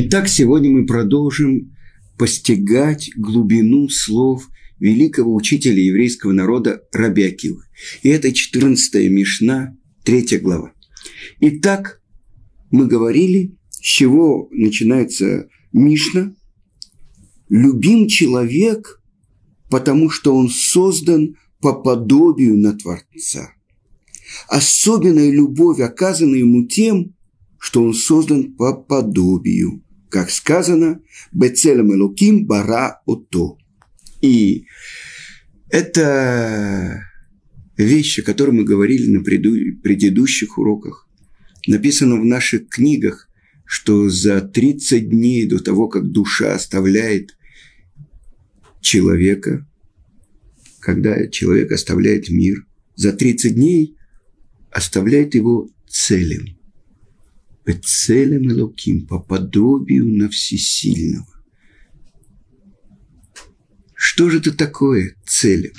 Итак, сегодня мы продолжим постигать глубину слов великого учителя еврейского народа Рабиакива. И это 14 Мишна, 3 глава. Итак, мы говорили, с чего начинается Мишна. Любим человек, потому что он создан по подобию на Творца. Особенная любовь оказана ему тем, что он создан по подобию. Как сказано, «Бецелем элоким бара ото». И это вещи, о которых мы говорили на предыдущих уроках. Написано в наших книгах, что за 30 дней до того, как душа оставляет человека, когда человек оставляет мир, за 30 дней оставляет его целым. Бецелем Элоким, по подобию на всесильного. Что же это такое целем?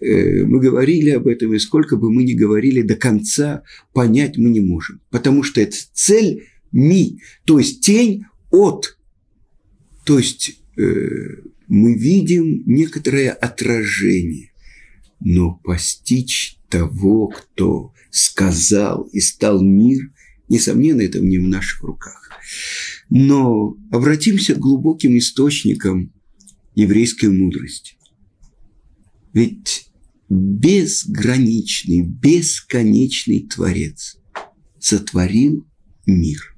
Э, мы говорили об этом, и сколько бы мы ни говорили до конца, понять мы не можем. Потому что это цель ми, то есть тень от. То есть э, мы видим некоторое отражение, но постичь того, кто сказал и стал мир, Несомненно, это не в наших руках. Но обратимся к глубоким источникам еврейской мудрости. Ведь безграничный, бесконечный Творец сотворил мир.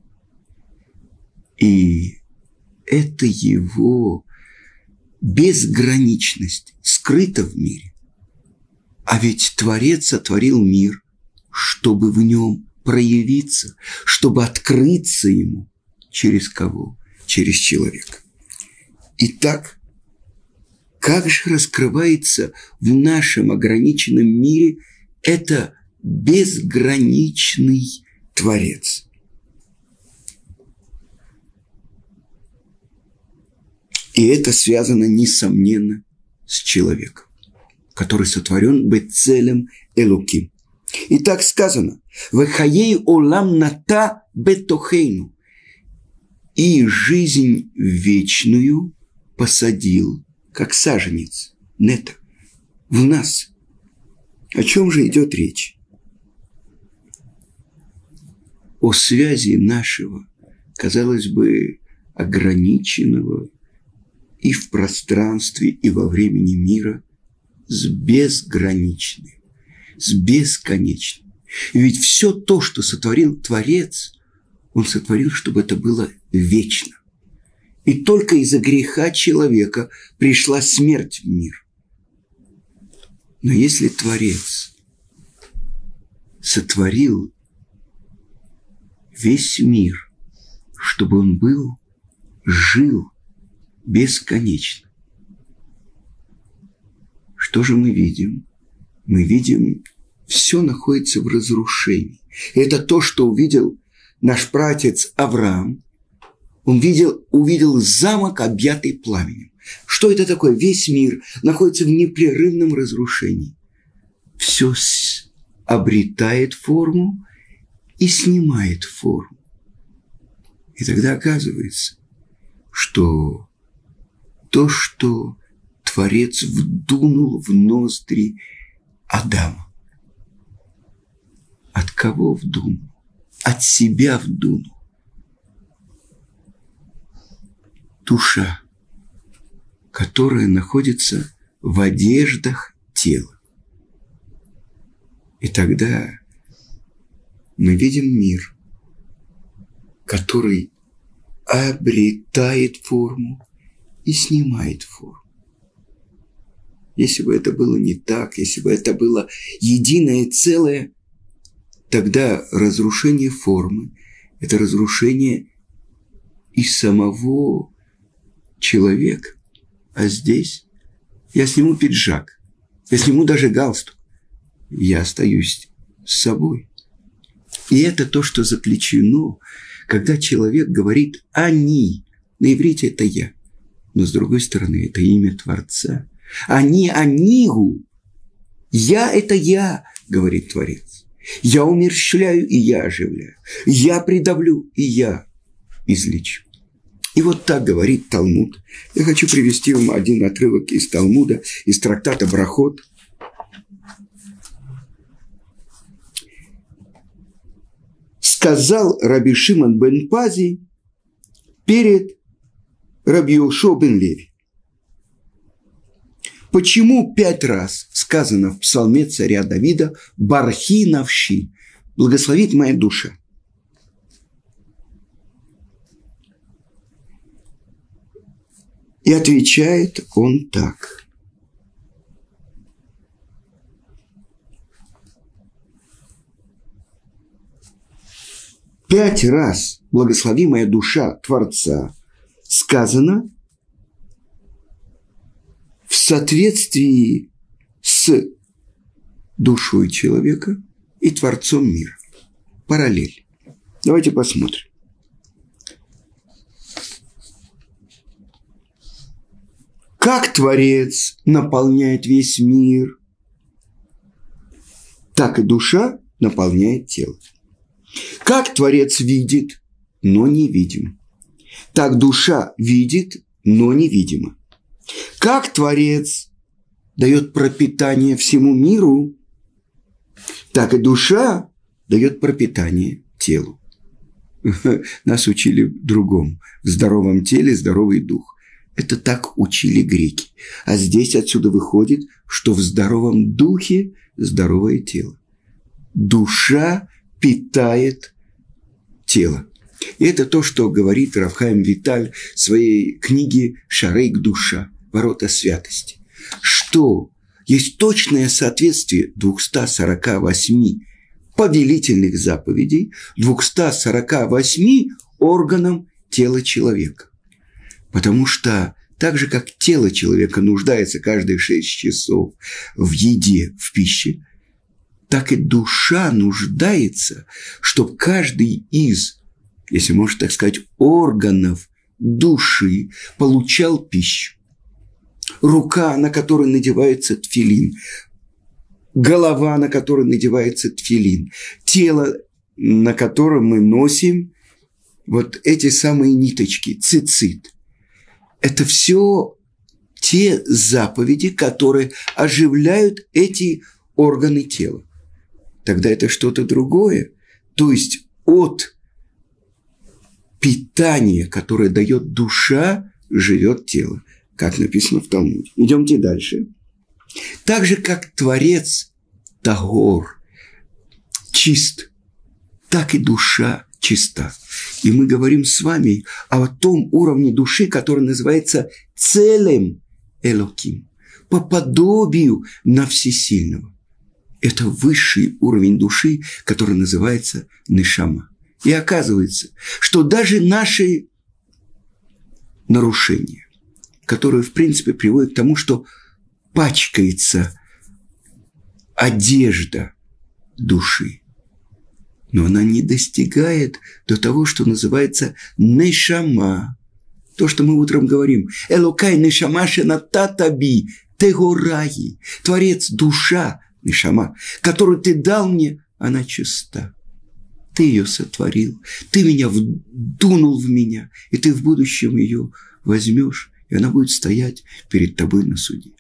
И это его безграничность скрыта в мире. А ведь Творец сотворил мир, чтобы в нем проявиться, чтобы открыться ему. Через кого? Через человека. Итак, как же раскрывается в нашем ограниченном мире это безграничный Творец? И это связано, несомненно, с человеком, который сотворен быть целым Элуким. И так сказано, «Вехаей олам ната бетохейну» и жизнь вечную посадил, как саженец, нета, в нас. О чем же идет речь? О связи нашего, казалось бы, ограниченного и в пространстве, и во времени мира с безграничным с бесконечным. Ведь все то, что сотворил Творец, он сотворил, чтобы это было вечно. И только из-за греха человека пришла смерть в мир. Но если Творец сотворил весь мир, чтобы он был, жил бесконечно, что же мы видим? Мы видим все находится в разрушении. И это то, что увидел наш пратец Авраам. Он видел, увидел замок, объятый пламенем. Что это такое? Весь мир находится в непрерывном разрушении. Все обретает форму и снимает форму. И тогда оказывается, что то, что Творец вдунул в ноздри Адама, от кого в думу? От себя в думу. Душа, которая находится в одеждах тела. И тогда мы видим мир, который обретает форму и снимает форму. Если бы это было не так, если бы это было единое целое, тогда разрушение формы – это разрушение и самого человека. А здесь я сниму пиджак, я сниму даже галстук, я остаюсь с собой. И это то, что заключено, когда человек говорит «они». На иврите это «я». Но с другой стороны, это имя Творца. «Они, анигу». «Я – это я», говорит Творец. Я умерщвляю, и я оживляю. Я придавлю, и я. излечим. И вот так говорит Талмуд. Я хочу привести вам один отрывок из Талмуда, из трактата Брахот. Сказал Раби Шимон бен Пази перед Раби Ушо бен Леви. Почему пять раз сказано в псалме царя Давида «Бархи навши» – «Благословит моя душа». И отвечает он так. Пять раз благословимая душа Творца сказано в соответствии с душой человека и Творцом мира. Параллель. Давайте посмотрим. Как Творец наполняет весь мир, так и душа наполняет тело. Как Творец видит, но не видим. Так душа видит, но невидима. Как Творец дает пропитание всему миру, так и душа дает пропитание телу. Нас учили другому. В здоровом теле здоровый дух. Это так учили греки. А здесь отсюда выходит, что в здоровом духе здоровое тело. Душа питает тело. И это то, что говорит Равхаим Виталь в своей книге «Шарейк душа. Ворота святости». Что есть точное соответствие 248 повелительных заповедей 248 органам тела человека. Потому что так же, как тело человека нуждается каждые шесть часов в еде, в пище, так и душа нуждается, чтобы каждый из, если можно так сказать, органов души получал пищу. Рука, на которой надевается тфилин, голова, на которой надевается тфилин, тело, на котором мы носим вот эти самые ниточки, цицит – это все те заповеди, которые оживляют эти органы тела. Тогда это что-то другое. То есть от питания, которое дает душа, живет тело, как написано в Талмуде. Идемте дальше. Так же, как Творец Тагор чист, так и душа чиста. И мы говорим с вами о том уровне души, который называется целым Элоким, по подобию на всесильного. Это высший уровень души, который называется Нишама. И оказывается, что даже наши нарушения, которые, в принципе, приводят к тому, что пачкается одежда души, но она не достигает до того, что называется нешама. То, что мы утром говорим. Элокай нешама шенататаби тегораи. Творец душа нешама, которую ты дал мне, она чиста. Ты ее сотворил, ты меня вдунул в меня, и ты в будущем ее возьмешь, и она будет стоять перед тобой на суде.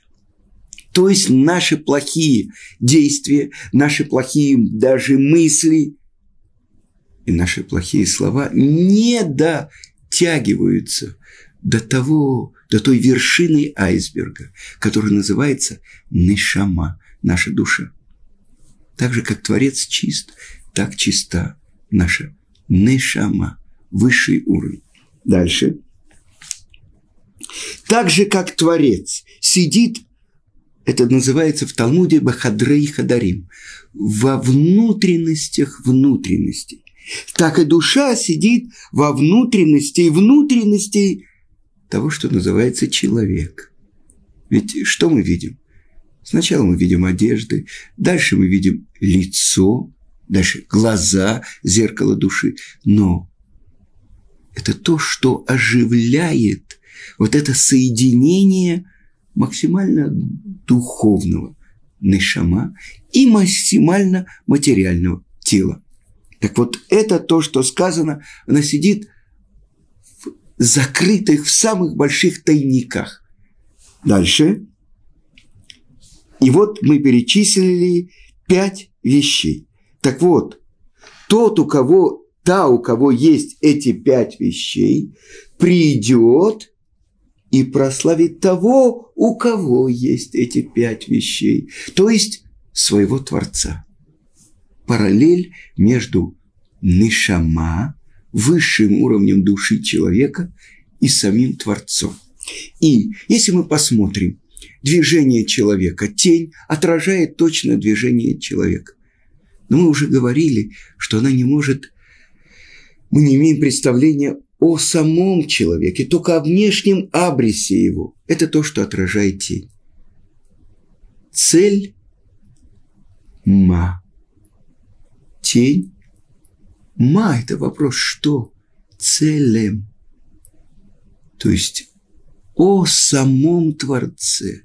То есть наши плохие действия, наши плохие даже мысли, и наши плохие слова не дотягиваются до того, до той вершины айсберга, которая называется Нишама, наша душа. Так же, как Творец чист, так чиста наша Нишама, высший уровень. Дальше. Так же, как Творец сидит, это называется в Талмуде Бахадрей Хадарим, во внутренностях внутренностей так и душа сидит во внутренности и внутренности того, что называется человек. Ведь что мы видим? Сначала мы видим одежды, дальше мы видим лицо, дальше глаза, зеркало души. Но это то, что оживляет вот это соединение максимально духовного нешама и максимально материального тела. Так вот, это то, что сказано, она сидит закрытых в самых больших тайниках. Дальше. И вот мы перечислили пять вещей. Так вот, тот, у кого, та, у кого есть эти пять вещей, придет и прославит того, у кого есть эти пять вещей, то есть своего Творца. Параллель между нишама, высшим уровнем души человека, и самим Творцом. И если мы посмотрим, движение человека, тень отражает точно движение человека. Но мы уже говорили, что она не может, мы не имеем представления о самом человеке, только о внешнем абресе его. Это то, что отражает тень. Цель – ма. Тень – ма – это вопрос «что?». Целем. То есть о самом Творце.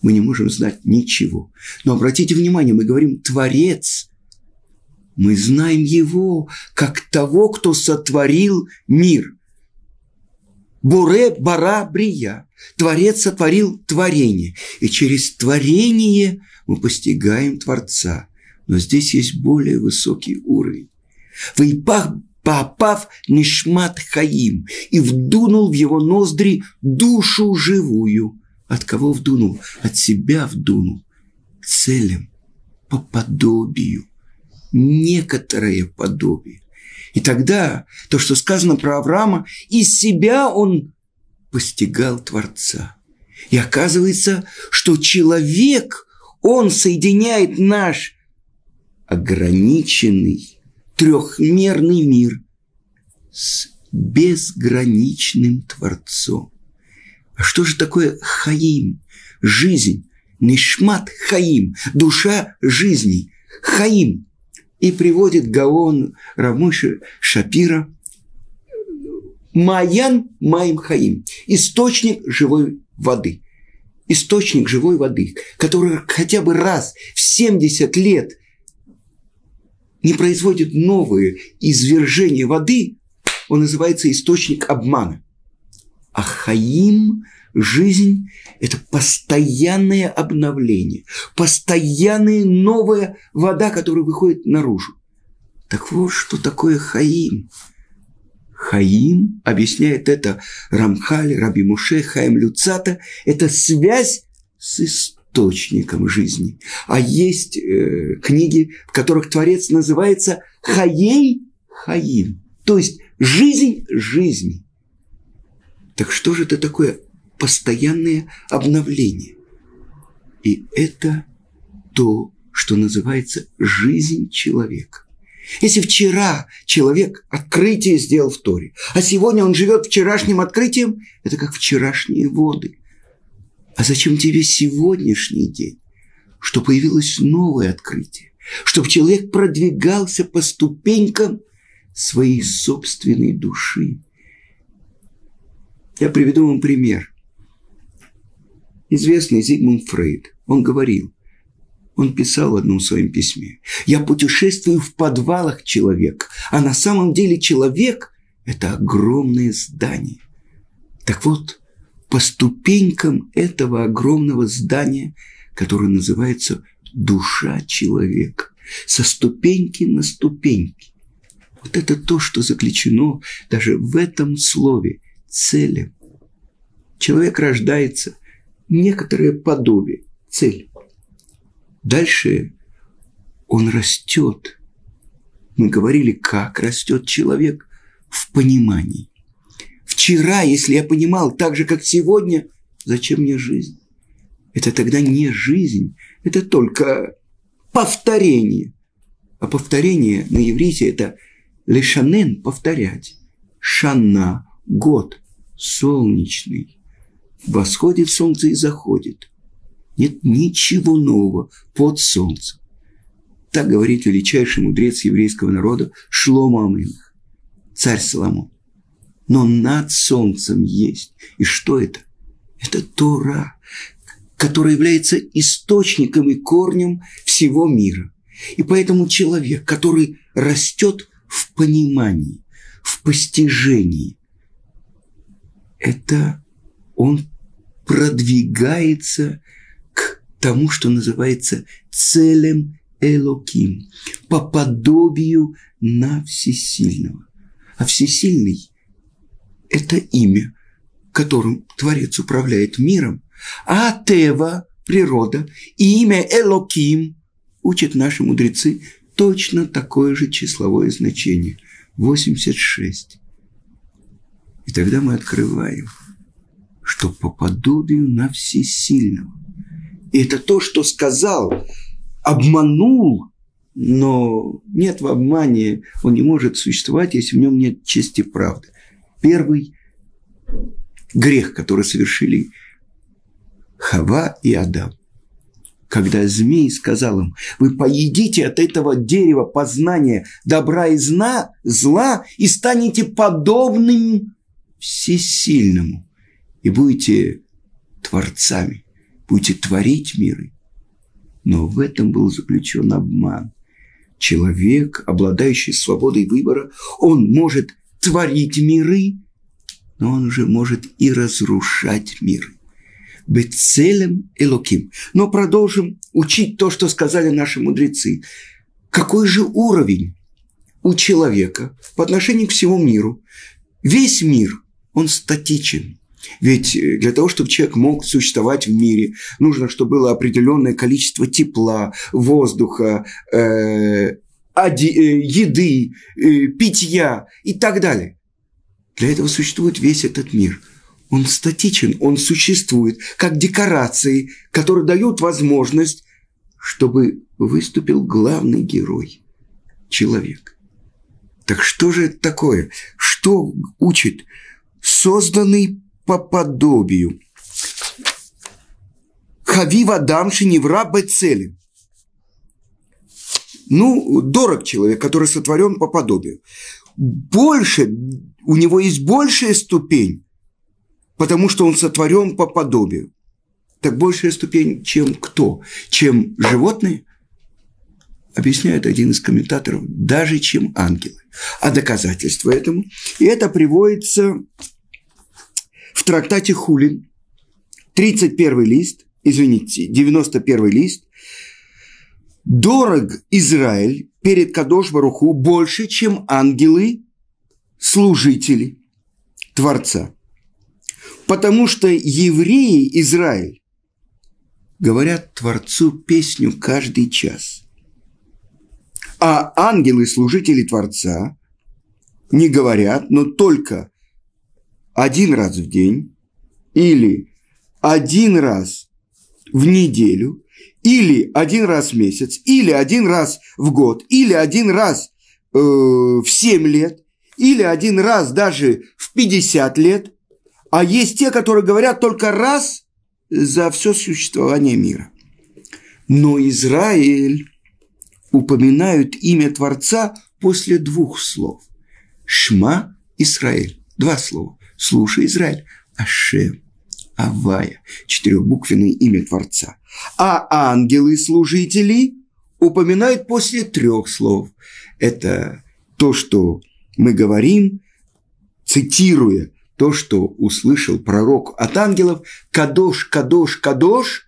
Мы не можем знать ничего. Но обратите внимание, мы говорим «Творец». Мы знаем Его как того, кто сотворил мир. Буре бара брия. Творец сотворил творение. И через творение мы постигаем Творца. Но здесь есть более высокий уровень. Вайпах попав Нишмат Хаим и вдунул в его ноздри душу живую. От кого вдунул? От себя вдунул. Целем, по подобию некоторое подобие. И тогда то, что сказано про Авраама, из себя он постигал Творца. И оказывается, что человек, он соединяет наш ограниченный, трехмерный мир с безграничным Творцом. А что же такое Хаим? Жизнь. Нишмат Хаим. Душа жизни. Хаим и приводит Гаон Рамыши Шапира Маян Маим Хаим, источник живой воды. Источник живой воды, который хотя бы раз в 70 лет не производит новые извержения воды, он называется источник обмана. А Хаим – Жизнь – это постоянное обновление, постоянная новая вода, которая выходит наружу. Так вот, что такое Хаим. Хаим, объясняет это Рамхаль, Раби Муше, Хаим Люцата, это связь с источником жизни. А есть э, книги, в которых Творец называется Хаей Хаим, то есть жизнь жизни. Так что же это такое постоянное обновление. И это то, что называется жизнь человека. Если вчера человек открытие сделал в Торе, а сегодня он живет вчерашним открытием, это как вчерашние воды. А зачем тебе сегодняшний день? Что появилось новое открытие, чтобы человек продвигался по ступенькам своей собственной души. Я приведу вам пример известный Зигмунд Фрейд, он говорил, он писал в одном своем письме, «Я путешествую в подвалах человека, а на самом деле человек – это огромное здание». Так вот, по ступенькам этого огромного здания, которое называется душа человека, со ступеньки на ступеньки. Вот это то, что заключено даже в этом слове целем. Человек рождается – некоторое подобие, цель. Дальше он растет. Мы говорили, как растет человек в понимании. Вчера, если я понимал так же, как сегодня, зачем мне жизнь? Это тогда не жизнь, это только повторение. А повторение на иврите – это лешанен – повторять. Шана – год, солнечный. Восходит солнце и заходит. Нет ничего нового под солнцем. Так говорит величайший мудрец еврейского народа Шлома Амелах, царь Соломон. Но над солнцем есть. И что это? Это Тора, которая является источником и корнем всего мира. И поэтому человек, который растет в понимании, в постижении, это он продвигается к тому, что называется целем Элоким, по подобию на всесильного. А всесильный – это имя, которым Творец управляет миром, а Тева – природа, и имя Элоким, учат наши мудрецы, точно такое же числовое значение – 86. И тогда мы открываем, что по подобию на всесильного. И это то, что сказал, обманул, но нет в обмане, он не может существовать, если в нем нет чести правды. Первый грех, который совершили Хава и Адам. Когда змей сказал им, вы поедите от этого дерева познания добра и зна, зла и станете подобным всесильному и будете творцами, будете творить миры. Но в этом был заключен обман. Человек, обладающий свободой выбора, он может творить миры, но он уже может и разрушать миры быть целым Элоким. Но продолжим учить то, что сказали наши мудрецы. Какой же уровень у человека по отношению к всему миру? Весь мир, он статичен. Ведь э, для того, чтобы человек мог существовать в мире, нужно, чтобы было определенное количество тепла, воздуха, э, оди, э, еды, э, питья и так далее. Для этого существует весь этот мир – он статичен, он существует как декорации, которые дают возможность, чтобы выступил главный герой – человек. Так что же это такое? Что учит? Созданный по подобию. Хавива дамши невра бецели. Ну, дорог человек, который сотворен по подобию. Больше, у него есть большая ступень, потому что он сотворен по подобию. Так большая ступень, чем кто? Чем животные? Объясняет один из комментаторов, даже чем ангелы. А доказательство этому, и это приводится трактате Хулин, 31 лист, извините, 91 лист, дорог Израиль перед Кадош Баруху больше, чем ангелы, служители Творца. Потому что евреи, Израиль, говорят Творцу песню каждый час. А ангелы, служители Творца, не говорят, но только один раз в день или один раз в неделю, или один раз в месяц, или один раз в год, или один раз э, в 7 лет, или один раз даже в 50 лет – а есть те, которые говорят только раз за все существование мира. Но Израиль упоминают имя Творца после двух слов. Шма Израиль. Два слова. Слушай, Израиль. Ашем. Авая. Четырехбуквенное имя Творца. А ангелы-служители упоминают после трех слов. Это то, что мы говорим, цитируя то, что услышал пророк от ангелов, «Кадош, Кадош, Кадош,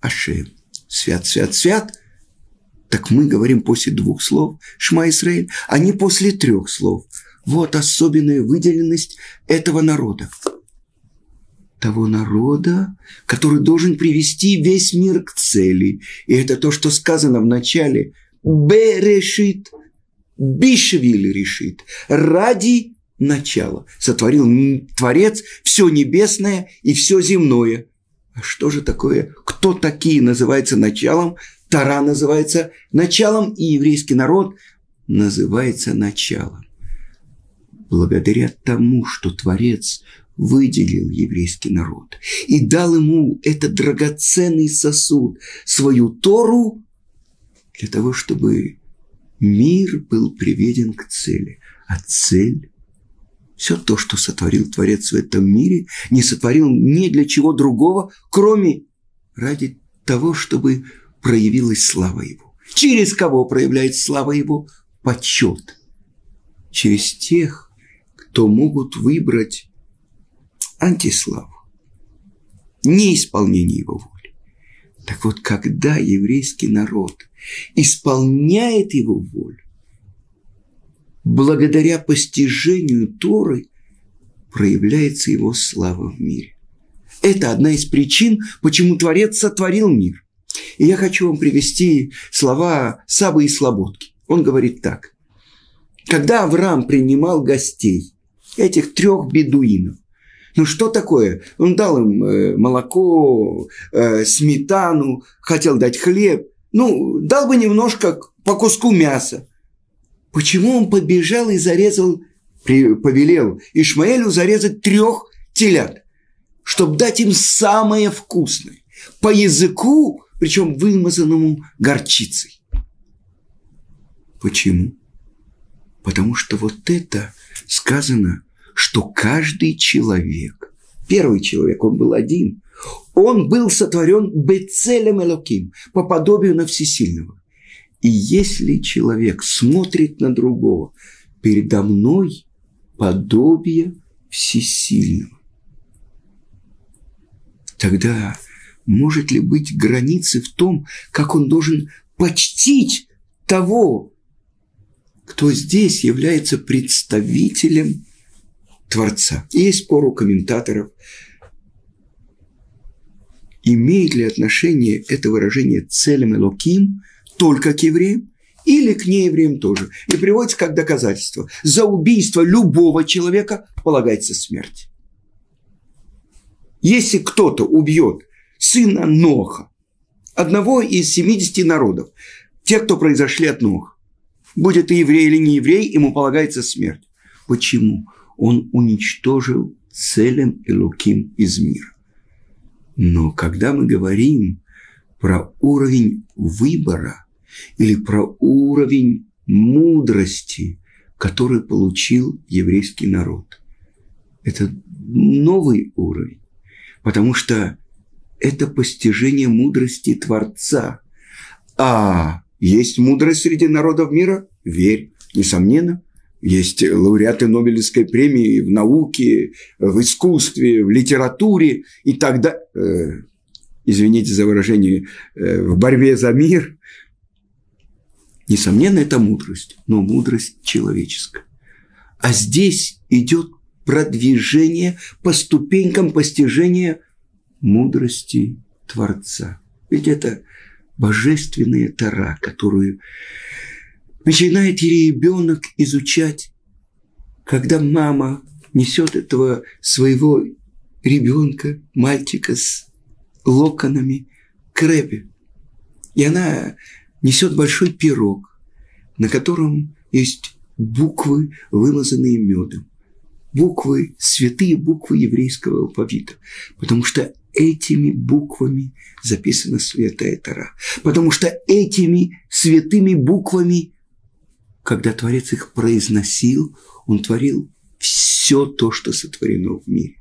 Ашем, свят, свят, свят», так мы говорим после двух слов «Шма Исраиль», а не после трех слов. Вот особенная выделенность этого народа. Того народа, который должен привести весь мир к цели. И это то, что сказано в начале. Берешит, бишвиль решит. Ради начало. Сотворил Творец все небесное и все земное. А что же такое? Кто такие называется началом? Тара называется началом, и еврейский народ называется началом. Благодаря тому, что Творец выделил еврейский народ и дал ему этот драгоценный сосуд, свою Тору, для того, чтобы мир был приведен к цели. А цель все то, что сотворил Творец в этом мире, не сотворил ни для чего другого, кроме ради того, чтобы проявилась слава Его. Через кого проявляется слава Его? Почет. Через тех, кто могут выбрать антиславу, неисполнение его воли. Так вот, когда еврейский народ исполняет его волю, благодаря постижению Торы проявляется его слава в мире. Это одна из причин, почему Творец сотворил мир. И я хочу вам привести слова Сабы и Слободки. Он говорит так. Когда Авраам принимал гостей, этих трех бедуинов, ну что такое? Он дал им э, молоко, э, сметану, хотел дать хлеб. Ну, дал бы немножко по куску мяса. Почему он побежал и зарезал, повелел Ишмаэлю зарезать трех телят, чтобы дать им самое вкусное, по языку, причем вымазанному горчицей. Почему? Потому что вот это сказано, что каждый человек, первый человек, он был один, он был сотворен бецелем элоким, по подобию на всесильного. И если человек смотрит на другого, передо мной подобие всесильного, тогда может ли быть границы в том, как он должен почтить того, кто здесь является представителем Творца. И есть спор у комментаторов, имеет ли отношение это выражение целым Элоким только к евреям или к неевреям тоже. И приводится как доказательство. За убийство любого человека полагается смерть. Если кто-то убьет сына Ноха, одного из 70 народов, тех, кто произошли от Ноха, будет и еврей или не еврей, ему полагается смерть. Почему? Он уничтожил целым Элуким из мира. Но когда мы говорим про уровень выбора – или про уровень мудрости, который получил еврейский народ. Это новый уровень, потому что это постижение мудрости Творца. А есть мудрость среди народов мира? Верь, несомненно. Есть лауреаты Нобелевской премии в науке, в искусстве, в литературе и тогда, э, извините за выражение, э, в борьбе за мир. Несомненно, это мудрость, но мудрость человеческая. А здесь идет продвижение по ступенькам постижения мудрости Творца. Ведь это божественная тара, которую начинает ребенок изучать, когда мама несет этого своего ребенка, мальчика с локонами к Рэбе. И она несет большой пирог, на котором есть буквы, вымазанные медом. Буквы, святые буквы еврейского алфавита. Потому что этими буквами записана Святая Тара. Потому что этими святыми буквами, когда Творец их произносил, он творил все то, что сотворено в мире.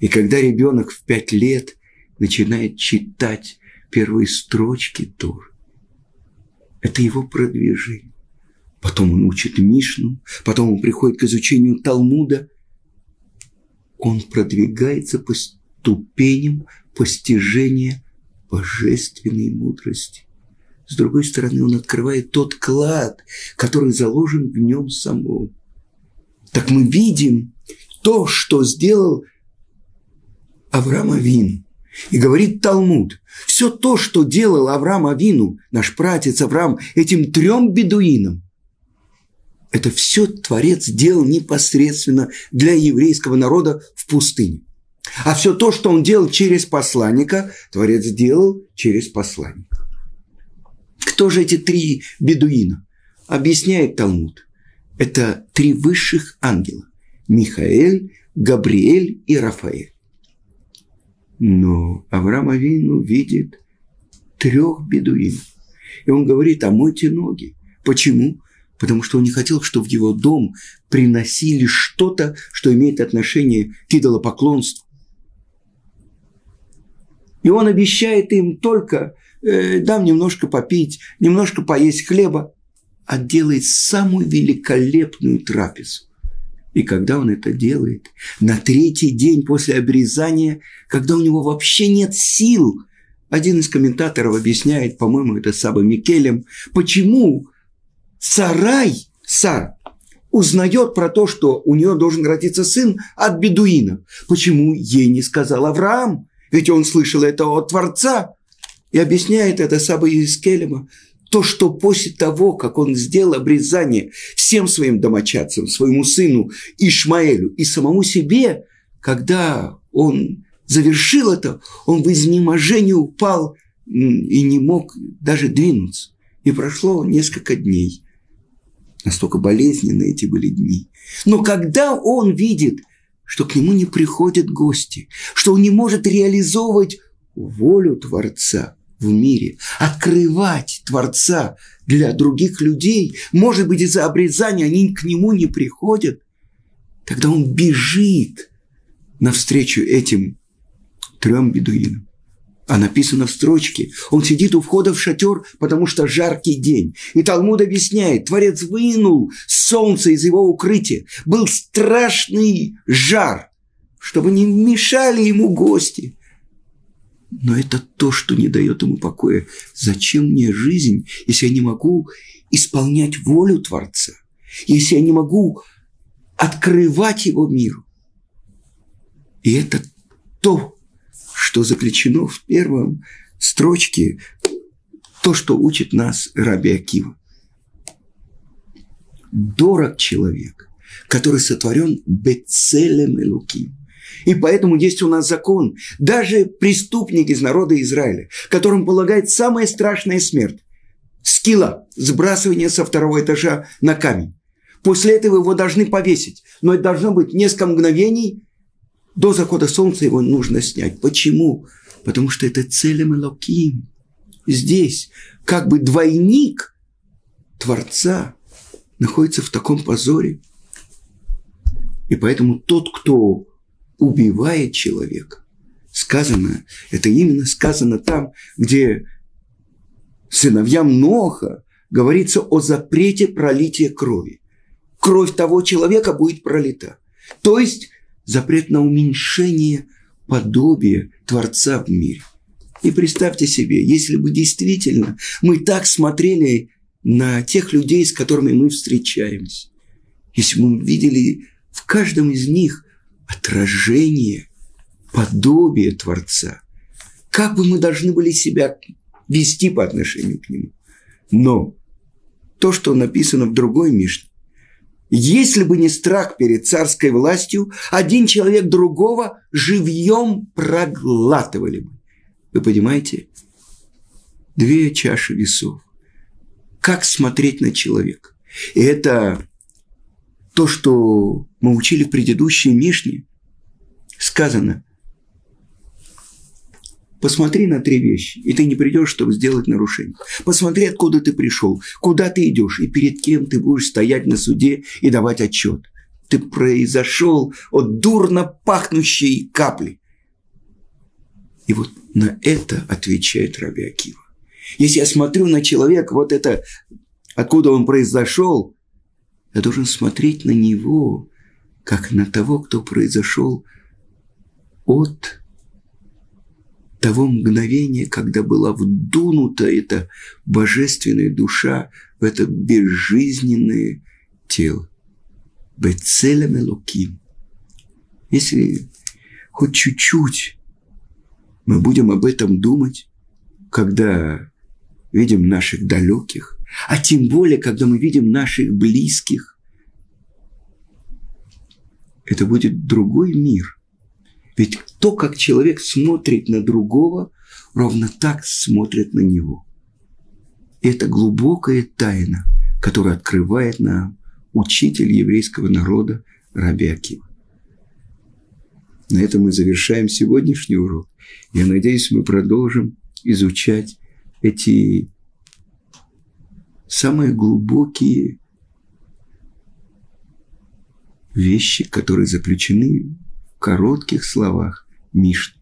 И когда ребенок в пять лет начинает читать первые строчки Торы, это его продвижение. Потом он учит Мишну, потом он приходит к изучению Талмуда. Он продвигается по ступеням постижения божественной мудрости. С другой стороны, он открывает тот клад, который заложен в нем самом. Так мы видим то, что сделал Авраам Авин. И говорит Талмуд, все то, что делал Авраам Авину, наш пратец Авраам, этим трем бедуинам, это все Творец делал непосредственно для еврейского народа в пустыне. А все то, что он делал через посланника, Творец делал через посланника. Кто же эти три бедуина? Объясняет Талмуд. Это три высших ангела. Михаэль, Габриэль и Рафаэль. Но Авраам Авину видит трех бедуинов. И он говорит, а мойте ноги. Почему? Потому что он не хотел, чтобы в его дом приносили что-то, что имеет отношение к идолопоклонству. И он обещает им только э, дам немножко попить, немножко поесть хлеба, а делает самую великолепную трапезу. И когда он это делает, на третий день после обрезания, когда у него вообще нет сил, один из комментаторов объясняет, по-моему, это Саба Микелем, почему Сарай, Сар, узнает про то, что у нее должен родиться сын от бедуина. Почему ей не сказал Авраам? Ведь он слышал это от Творца. И объясняет это Саба Искелема. То, что после того, как он сделал обрезание всем своим домочадцам, своему сыну Ишмаэлю и самому себе, когда он завершил это, он в изнеможении упал и не мог даже двинуться. И прошло несколько дней. Настолько болезненные эти были дни. Но когда он видит, что к нему не приходят гости, что он не может реализовывать волю Творца в мире, открывать Творца для других людей, может быть, из-за обрезания они к нему не приходят, тогда он бежит навстречу этим трем бедуинам. А написано в строчке, он сидит у входа в шатер, потому что жаркий день. И Талмуд объясняет, Творец вынул солнце из его укрытия. Был страшный жар, чтобы не мешали ему гости. Но это то, что не дает ему покоя. Зачем мне жизнь, если я не могу исполнять волю Творца? Если я не могу открывать его миру? И это то, что заключено в первом строчке, то, что учит нас Раби Акива. Дорог человек, который сотворен бецелем и луким. И поэтому есть у нас закон. Даже преступник из народа Израиля, которому полагает самая страшная смерть, скилла, сбрасывание со второго этажа на камень. После этого его должны повесить. Но это должно быть несколько мгновений до захода солнца его нужно снять. Почему? Потому что это целем Элоким. Здесь как бы двойник Творца находится в таком позоре. И поэтому тот, кто убивает человека, сказано, это именно сказано там, где сыновьям Ноха говорится о запрете пролития крови. Кровь того человека будет пролита. То есть запрет на уменьшение подобия Творца в мире. И представьте себе, если бы действительно мы так смотрели на тех людей, с которыми мы встречаемся, если бы мы видели в каждом из них отражение, подобие Творца, как бы мы должны были себя вести по отношению к Нему. Но то, что написано в другой Мишне, если бы не страх перед царской властью, один человек другого живьем проглатывали бы. Вы понимаете? Две чаши весов. Как смотреть на человека? И это то, что мы учили в предыдущей Мишне. Сказано, Посмотри на три вещи, и ты не придешь, чтобы сделать нарушение. Посмотри, откуда ты пришел, куда ты идешь, и перед кем ты будешь стоять на суде и давать отчет. Ты произошел от дурно пахнущей капли. И вот на это отвечает Раби Акива. Если я смотрю на человека, вот это, откуда он произошел, я должен смотреть на него, как на того, кто произошел от того мгновения, когда была вдунута эта божественная душа в это безжизненное тело. Бецелем Элоким. Если хоть чуть-чуть мы будем об этом думать, когда видим наших далеких, а тем более, когда мы видим наших близких, это будет другой мир, ведь то, как человек смотрит на другого, ровно так смотрит на него. Это глубокая тайна, которую открывает нам учитель еврейского народа Раби. На этом мы завершаем сегодняшний урок. Я надеюсь, мы продолжим изучать эти самые глубокие вещи, которые заключены коротких словах Мишны.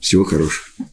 Всего хорошего.